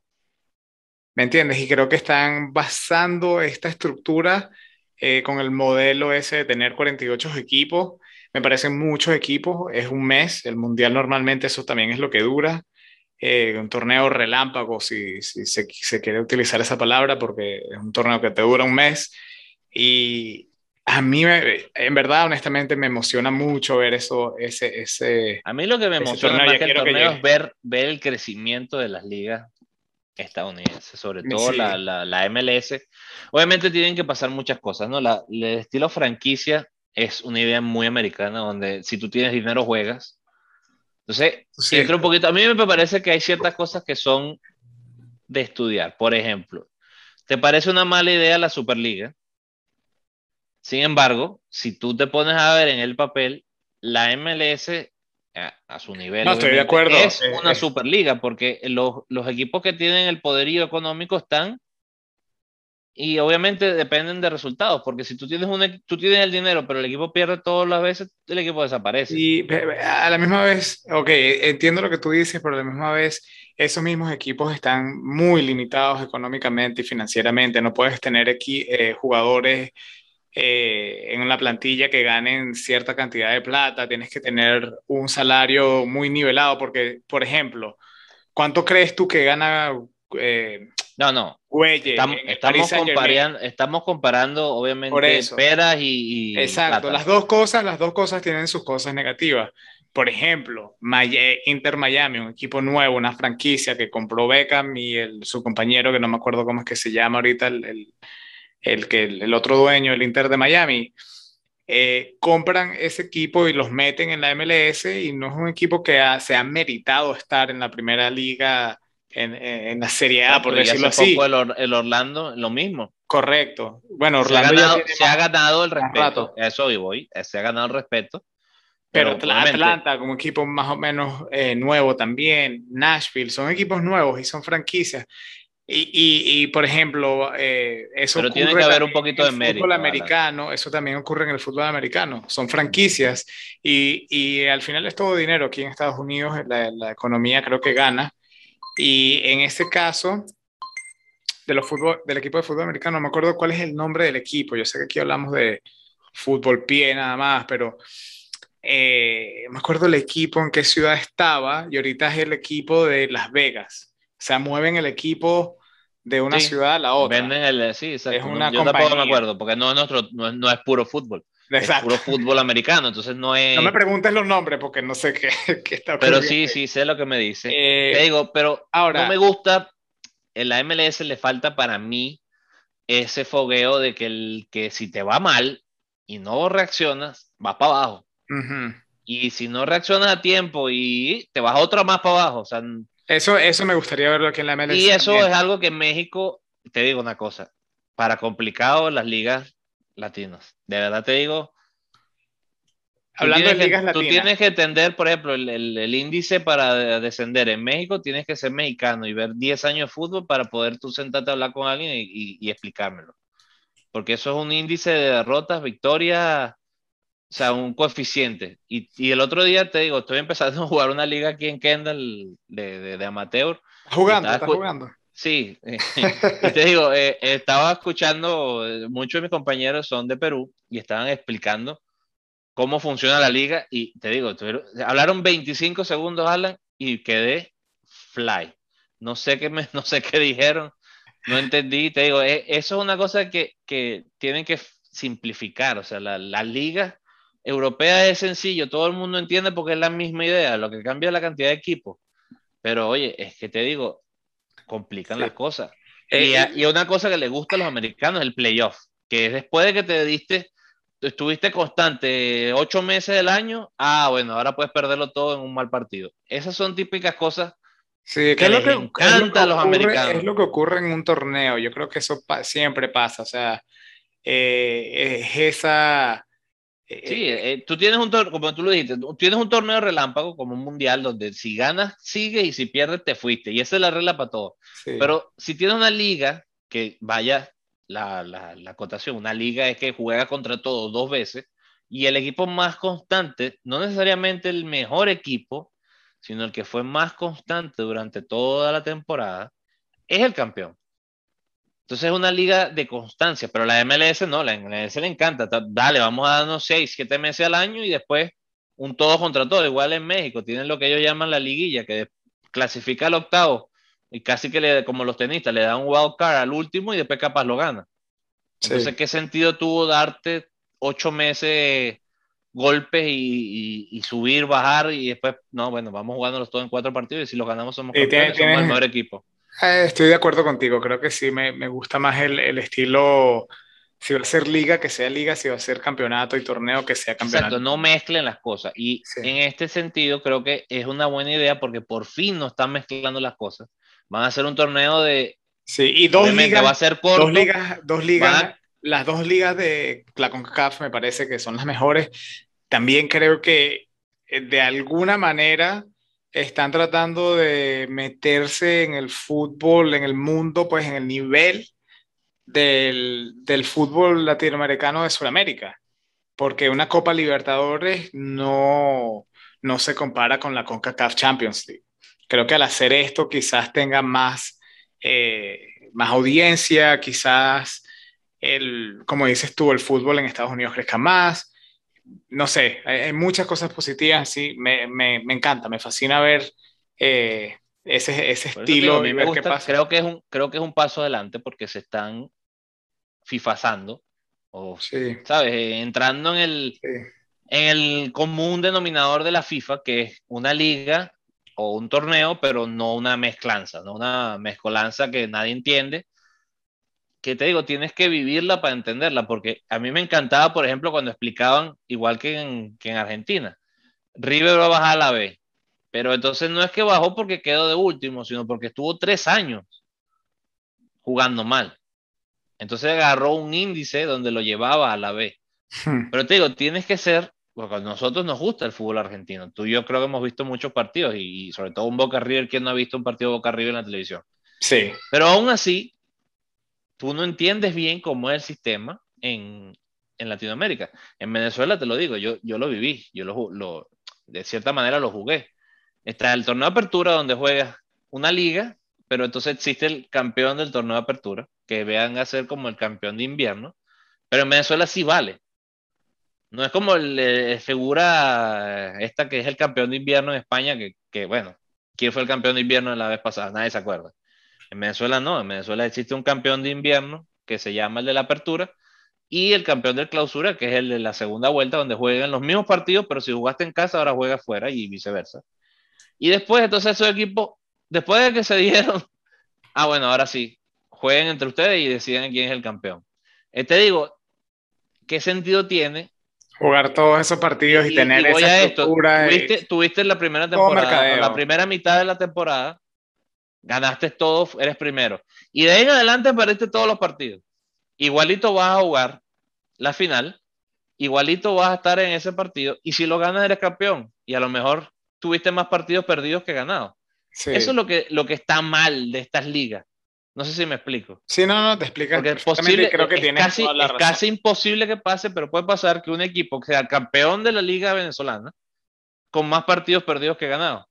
¿Me entiendes? Y creo que están basando esta estructura eh, con el modelo ese de tener 48 equipos. Me parecen muchos equipos, es un mes, el mundial normalmente eso también es lo que dura. Eh, un torneo relámpago, si, si se, se, quiere utilizar esa palabra, porque es un torneo que te dura un mes. Y a mí, en verdad, honestamente, me emociona mucho ver eso, ese, ese A mí lo que me emociona más que el torneo es ver, ver el crecimiento de las ligas estadounidense, sobre todo la, la, la, MLS. Obviamente tienen que pasar muchas cosas, ¿no? La, el estilo franquicia es una idea muy americana, donde si tú tienes dinero juegas. Entonces, sí. un poquito. A mí me parece que hay ciertas cosas que son de estudiar. Por ejemplo, ¿te parece una mala idea la Superliga? Sin embargo, si tú te pones a ver en el papel, la MLS a, su nivel. No, estoy de acuerdo. Es una superliga porque los, los, equipos que tienen el poderío económico están y obviamente dependen de resultados, porque si tú tienes, un, tú tienes el dinero, pero el equipo pierde todas las veces, el equipo desaparece. Y a la misma vez, ok, entiendo lo que tú dices, pero a la misma vez, esos mismos equipos están muy limitados económicamente y financieramente. No puedes tener aquí eh, jugadores eh, en la plantilla que ganen cierta cantidad de plata, tienes que tener un salario muy nivelado, porque, por ejemplo, ¿cuánto crees tú que gana eh, no, no. estamos, comparando, estamos, comparando, obviamente, peras y, Exacto, las dos cosas, las dos cosas tienen sus cosas negativas. Por ejemplo, Inter Miami, un equipo nuevo, una franquicia que compró Beckham y el, su compañero, que no me acuerdo cómo es que se llama ahorita, el, el, que, el otro dueño, el Inter de Miami, eh, compran ese equipo y los meten en la MLS y no es un equipo que se ha meritado estar en la primera liga en, la Serie A, por decirlo así. el, Orlando, lo mismo. Correcto. Bueno, Orlando se ha ganado, el respeto. Eso y voy. Se ha ganado el respeto. Pero, Atlanta, como equipo más o menos eh, nuevo también, Nashville, son equipos nuevos y son franquicias. Y, y, por ejemplo, eh, eso Pero tiene que haber un poquito de mérito. fútbol americano, eso también ocurre en el fútbol americano. Son franquicias y, y al final es todo dinero. Aquí en Estados Unidos la, la economía creo que gana y en este caso, de los fútbol, del equipo de fútbol americano, no me acuerdo cuál es el nombre del equipo. Yo sé que aquí hablamos de fútbol pie nada más, pero eh, me acuerdo el equipo en qué ciudad estaba y ahorita es el equipo de Las Vegas. Sea, mueven el equipo de una ciudad a la otra. Venden el, sí, Es una Yo tampoco me acuerdo, porque no es, nuestro, no es puro fútbol. Exacto. Es puro fútbol americano, entonces no es... No me preguntes los nombres porque no sé qué, qué está Pero sí, sí, sé lo que me dice. Eh, Te digo, pero ahora, no me gusta, en la MLS le falta para mí ese fogueo de que, el, que si te va mal y no reaccionas, vas para abajo. Y si no reaccionas a tiempo y te vas otra más para abajo, o sea... Eso, eso me gustaría verlo aquí en la MLS. Y eso es algo que en México, te digo una cosa, para complicado las ligas latinos. De verdad te digo. Hablando de ligas latinas. Tú tienes que entender, por ejemplo, el, el, índice para descender en México, tienes que ser mexicano y ver 10 años de fútbol para poder tú sentarte a hablar con alguien y, y, explicármelo. Porque eso es un índice de derrotas, victorias, o sea, un coeficiente. Y, y, el otro día te digo, estoy empezando a jugar una liga aquí en Kendall de, de, de amateur. Jugando, estás jugando. Sí, y te digo, eh, estaba escuchando, eh, muchos de mis compañeros son de Perú y estaban explicando cómo funciona la liga y te digo, hablaron 25 segundos, Alan, y quedé fly. No sé qué, me, no sé qué dijeron, no entendí, te digo, eh, eso es una cosa que, que tienen que simplificar, o sea, la, la liga europea es sencillo, todo el mundo entiende porque es la misma idea, lo que cambia es la cantidad de equipos. Pero oye, es que te digo, complican las cosas. Eh, y, una cosa que le gusta a los americanos es el playoff, que después de que te diste, estuviste constante ocho meses del año, ah, bueno, ahora puedes perderlo todo en un mal partido. Esas son típicas cosas sí, que, es lo que encanta a los americanos. Es lo que ocurre en un torneo, yo creo que eso siempre pasa, o sea, eh, es esa eh, sí, eh, eh, tú tienes un torneo, como tú lo dijiste, tienes un torneo relámpago como un mundial donde si ganas, sigue y si pierdes, te fuiste. Y esa es la regla para todo. Pero si tienes una liga que vaya la, la, la cotación, una liga es que juega contra todos dos veces y el equipo más constante, no necesariamente el mejor equipo, sino el que fue más constante durante toda la temporada, es el campeón. Entonces es una liga de constancia, pero la MLS no, la MLS le encanta. Dale, vamos a darnos 6, 7 meses al año y después un todo contra todo. Igual en México tienen lo que ellos llaman la liguilla, que clasifica al octavo y casi que le, como los tenistas le da un wild card al último y después capaz lo gana. Entonces, ¿qué sentido tuvo darte 8 meses golpes y, subir, bajar y después, no, bueno, vamos jugándolos todos en cuatro partidos y si los ganamos somos, campeones, somos el mejor equipo. Eh, estoy de acuerdo contigo, creo que sí, me, me gusta más el, el, estilo, si va a ser liga, que sea liga, si va a ser campeonato y torneo, que sea campeonato. Exacto, no mezclen las cosas. Y en este sentido creo que es una buena idea porque por fin no están mezclando las cosas. Van a hacer un torneo de... Sí, y dos ligas, va a ser dos ligas, dos ligas las dos ligas de la CONCACAF me parece que son las mejores. También creo que eh, de alguna manera están tratando de meterse en el fútbol, en el mundo, pues en el nivel del, del fútbol latinoamericano de Sudamérica, porque una Copa Libertadores no, no se compara con la CONCACAF Champions League. Creo que al hacer esto quizás tenga más, eh, más audiencia, quizás, el, como dices tú, el fútbol en Estados Unidos crezca más. No sé, hay, muchas cosas positivas, sí, me, me, me encanta, me fascina ver eh, ese, ese estilo. me gusta, Creo, que es un, creo que es un paso adelante porque se están fifazando, o, ¿sabes? Entrando en el, en el común denominador de la FIFA, que es una liga o un torneo, pero no una mezclanza, no una mezcolanza que nadie entiende. Que te digo, tienes que vivirla para entenderla, porque a mí me encantaba, por ejemplo, cuando explicaban, igual que en, que en Argentina, River va a bajar a la B, pero entonces no es que bajó porque quedó de último, sino porque estuvo tres años jugando mal. Entonces agarró un índice donde lo llevaba a la B. Pero te digo, tienes que ser porque a nosotros nos gusta el fútbol argentino. Tú y yo creo que hemos visto muchos partidos y, sobre todo un Boca River, ¿quién no ha visto un partido Boca River en la televisión? Sí. Pero aún así, tú no entiendes bien cómo es el sistema en, en Latinoamérica. En Venezuela, te lo digo, yo, yo lo viví, yo lo, de cierta manera lo jugué. Está el torneo de apertura donde juegas una liga, pero entonces existe el campeón del torneo de apertura, que vean a ser como el campeón de invierno, pero en Venezuela sí vale. No es como el, eh, figura esta que es el campeón de invierno en España, que, que, bueno, ¿quién fue el campeón de invierno de la vez pasada? Nadie se acuerda. En Venezuela no, en Venezuela existe un campeón de invierno que se llama el de la apertura y el campeón de clausura, que es el de la segunda vuelta, donde juegan los mismos partidos, pero si jugaste en casa, ahora juegas fuera y viceversa. Y después, entonces, esos equipos, después de que se dieron, ah, bueno, ahora sí, jueguen entre ustedes y deciden quién es el campeón. Eh, te digo, ¿qué sentido tiene Jugar todos esos partidos y, tener esa estructura. Tuviste, tuviste, la primera temporada, la primera mitad de la temporada, ganaste todo, eres primero. Y de ahí en adelante perdiste todos los partidos. Igualito vas a jugar la final, igualito vas a estar en ese partido, y si lo ganas eres campeón. Y a lo mejor tuviste más partidos perdidos que ganados. Eso es lo que, lo que está mal de estas ligas. No sé si me explico. Sí, no, no, te explicas. Porque es posible, creo que es, casi, es casi imposible que pase, pero puede pasar que un equipo que sea campeón de la liga venezolana con más partidos perdidos que ganados.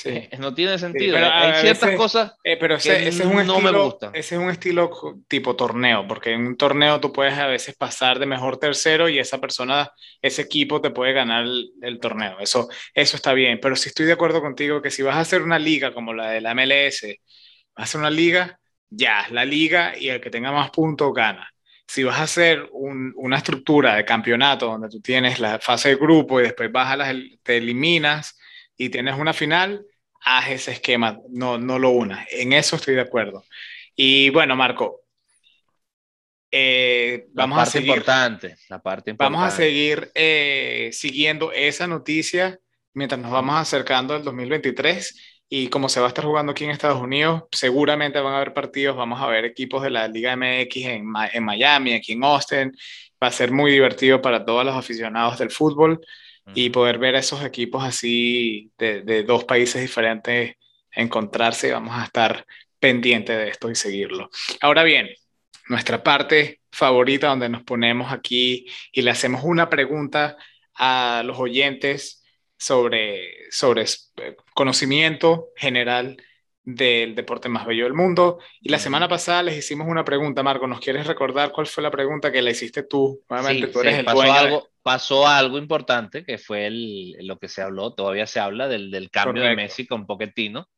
Sí. Eh, no tiene sentido. Hay ciertas cosas eh, pero ese, es un no me gustan. Ese es un estilo tipo torneo, porque en un torneo tú puedes a veces pasar de mejor tercero y esa persona, ese equipo te puede ganar el, torneo. Eso, eso está bien, pero si estoy de acuerdo contigo que si vas a hacer una liga como la de la MLS, vas a hacer una liga, ya, la liga y el que tenga más puntos gana. Si vas a hacer una estructura de campeonato donde tú tienes la fase de grupo y después vas a las, te eliminas y tienes una final, haz ese esquema, no, no lo unas. En eso estoy de acuerdo. Y bueno, Marco, eh, vamos a seguir, importante, la parte importante. Vamos a seguir eh, siguiendo esa noticia mientras nos vamos acercando al 2023 y como se va a estar jugando aquí en Estados Unidos, seguramente van a haber partidos, vamos a ver equipos de la Liga MX en, en Miami, aquí en Austin, va a ser muy divertido para todos los aficionados del fútbol y poder ver a esos equipos así de, de, dos países diferentes encontrarse, vamos a estar pendientes de esto y seguirlo. Ahora bien, nuestra parte favorita donde nos ponemos aquí y le hacemos una pregunta a los oyentes sobre, sobre eh, conocimiento general del deporte más bello del mundo. Y la semana pasada les hicimos una pregunta, Marco. ¿Nos quieres recordar cuál fue la pregunta que le hiciste tú? Obviamente tú eres el pasó Algo, Pasó algo importante que fue el, lo que se habló, todavía se habla del, del cambio de Messi con Pochettino.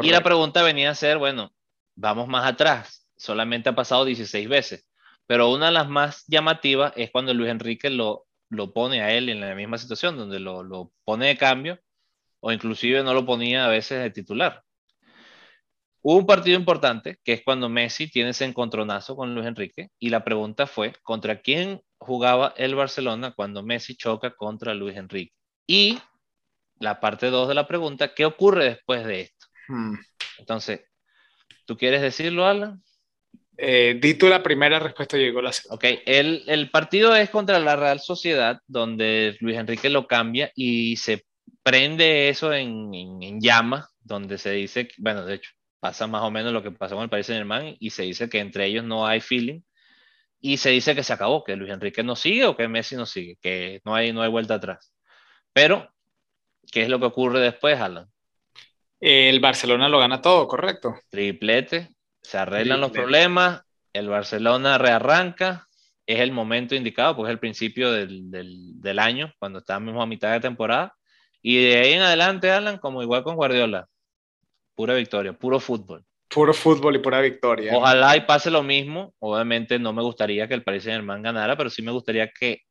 Y la pregunta venía a ser, bueno, vamos más atrás. Solamente ha pasado 16 veces. Pero una de las más llamativas es cuando Luis Enrique lo, lo pone a él en la misma situación, donde lo, lo pone de cambio o inclusive no lo ponía a veces de titular. Hubo un partido importante, que es cuando Messi tiene ese encontronazo con Luis Enrique, y la pregunta fue, ¿contra quién jugaba el Barcelona cuando Messi choca contra Luis Enrique? Y la parte 2 de la pregunta, ¿qué ocurre después de esto? Hmm. Entonces, ¿tú quieres decirlo, Alan? Eh, di tú la primera respuesta, llegó la segunda. Ok, el, el, partido es contra la Real Sociedad, donde Luis Enrique lo cambia y se prende eso en, en, en llama, donde se dice, bueno, de hecho, pasa más o menos lo que pasó con el Paris Saint Germain y se dice que entre ellos no hay feeling y se dice que se acabó, que Luis Enrique no sigue o que Messi no sigue, que no hay, no hay vuelta atrás. Pero, ¿qué es lo que ocurre después, Alan? El Barcelona lo gana todo, correcto. Triplete, se arreglan los problemas, el Barcelona rearranca, es el momento indicado, pues es el principio del, del, del año, cuando estamos a mitad de temporada, y de ahí en adelante, Alan, como igual con Guardiola, pura victoria, puro fútbol. Puro fútbol y pura victoria. Ojalá y pase lo mismo. Obviamente no me gustaría que el Paris Saint Germain ganara, pero sí me gustaría que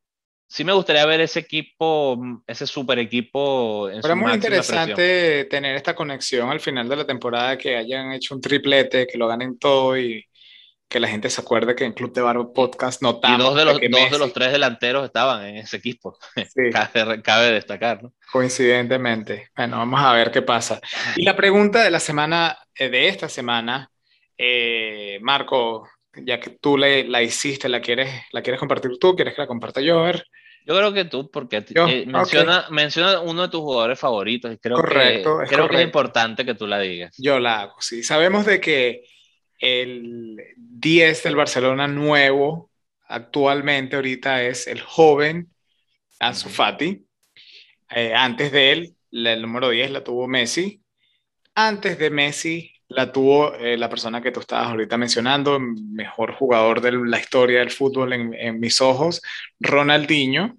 sí me gustaría ver ese equipo, ese super equipo. En pero es muy interesante tener esta conexión al final de la temporada, que hayan hecho un triplete, que lo ganen todo y que la gente se acuerde que en Club de Barba Podcast notamos. Y dos de los, dos de los tres delanteros estaban en ese equipo. cabe, cabe, destacar. ¿no? Coincidentemente. Bueno, vamos a ver qué pasa. Y la pregunta de la semana, eh, de esta semana, eh, Marco, ya que tú le, la hiciste, ¿la quieres, ¿la quieres compartir tú? ¿Quieres que la comparta yo? A ver. Yo creo que tú, porque eh, menciona, menciona uno de tus jugadores favoritos y creo, correcto, que, creo que es importante que tú la digas. Yo la hago, sí. Sabemos de que el 10 del Barcelona nuevo actualmente ahorita es el joven Ansu Fati. Eh, antes de él, el número 10 la tuvo Messi. Antes de Messi la tuvo eh, la persona que tú estabas ahorita mencionando, mejor jugador de la historia del fútbol en, mis ojos, Ronaldinho,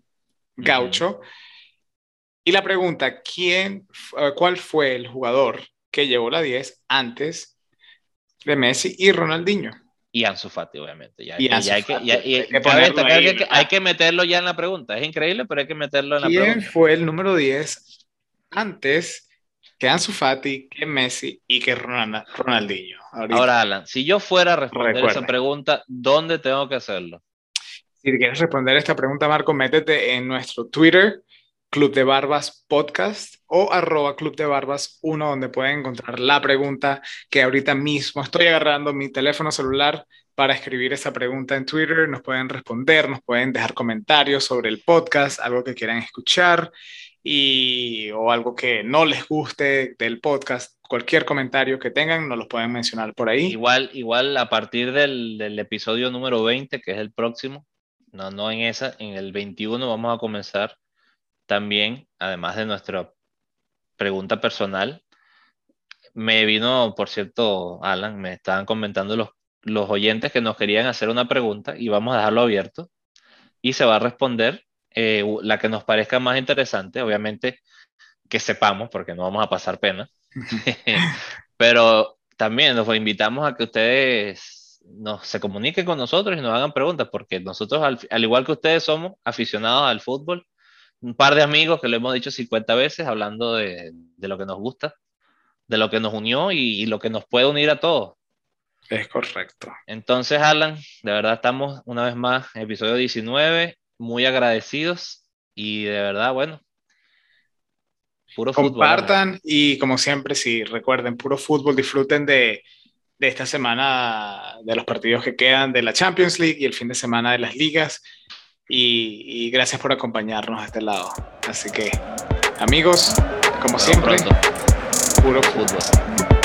gaucho. Y la pregunta, ¿quién, ¿cuál fue el jugador que llevó la 10 antes de Messi y Ronaldinho. Y Ansu Fati, obviamente. Ya, hay, que, hay, que, meterlo ya en la pregunta. Es increíble, pero hay que meterlo en la pregunta. ¿Quién fue el número 10 antes que Ansu Fati, que Messi y que Ronaldinho? Ahora, Alan, si yo fuera a responder esa pregunta, ¿dónde tengo que hacerlo? Si quieres responder esta pregunta, Marco, métete en nuestro Twitter, Club de Barbas Podcast o arroba Club de Barbas 1, donde pueden encontrar la pregunta que ahorita mismo estoy agarrando mi teléfono celular para escribir esa pregunta en Twitter. Nos pueden responder, nos pueden dejar comentarios sobre el podcast, algo que quieran escuchar y, o algo que no les guste del podcast. Cualquier comentario que tengan, nos lo pueden mencionar por ahí. Igual, igual a partir del, del episodio número 20, que es el próximo, no, no en esa, en el 21 vamos a comenzar también, además de nuestra pregunta personal, me vino, por cierto, Alan, me estaban comentando los, los oyentes que nos querían hacer una pregunta y vamos a dejarlo abierto y se va a responder eh, la que nos parezca más interesante, obviamente que sepamos, porque no vamos a pasar pena, pero también nos invitamos a que ustedes nos, se comuniquen con nosotros y nos hagan preguntas, porque nosotros, al igual que ustedes, somos aficionados al fútbol un par de amigos que lo hemos dicho 50 veces hablando de, de lo que nos gusta, de lo que nos unió y, lo que nos puede unir a todos. Es correcto. Entonces, Alan, de verdad estamos una vez más, episodio 19, muy agradecidos y de verdad, bueno, puro fútbol. Compartan y como siempre, si recuerden, puro fútbol, disfruten de, de esta semana, de los partidos que quedan de la Champions League y el fin de semana de las ligas y, gracias por acompañarnos a este lado. Así que, amigos, como siempre, puro fútbol.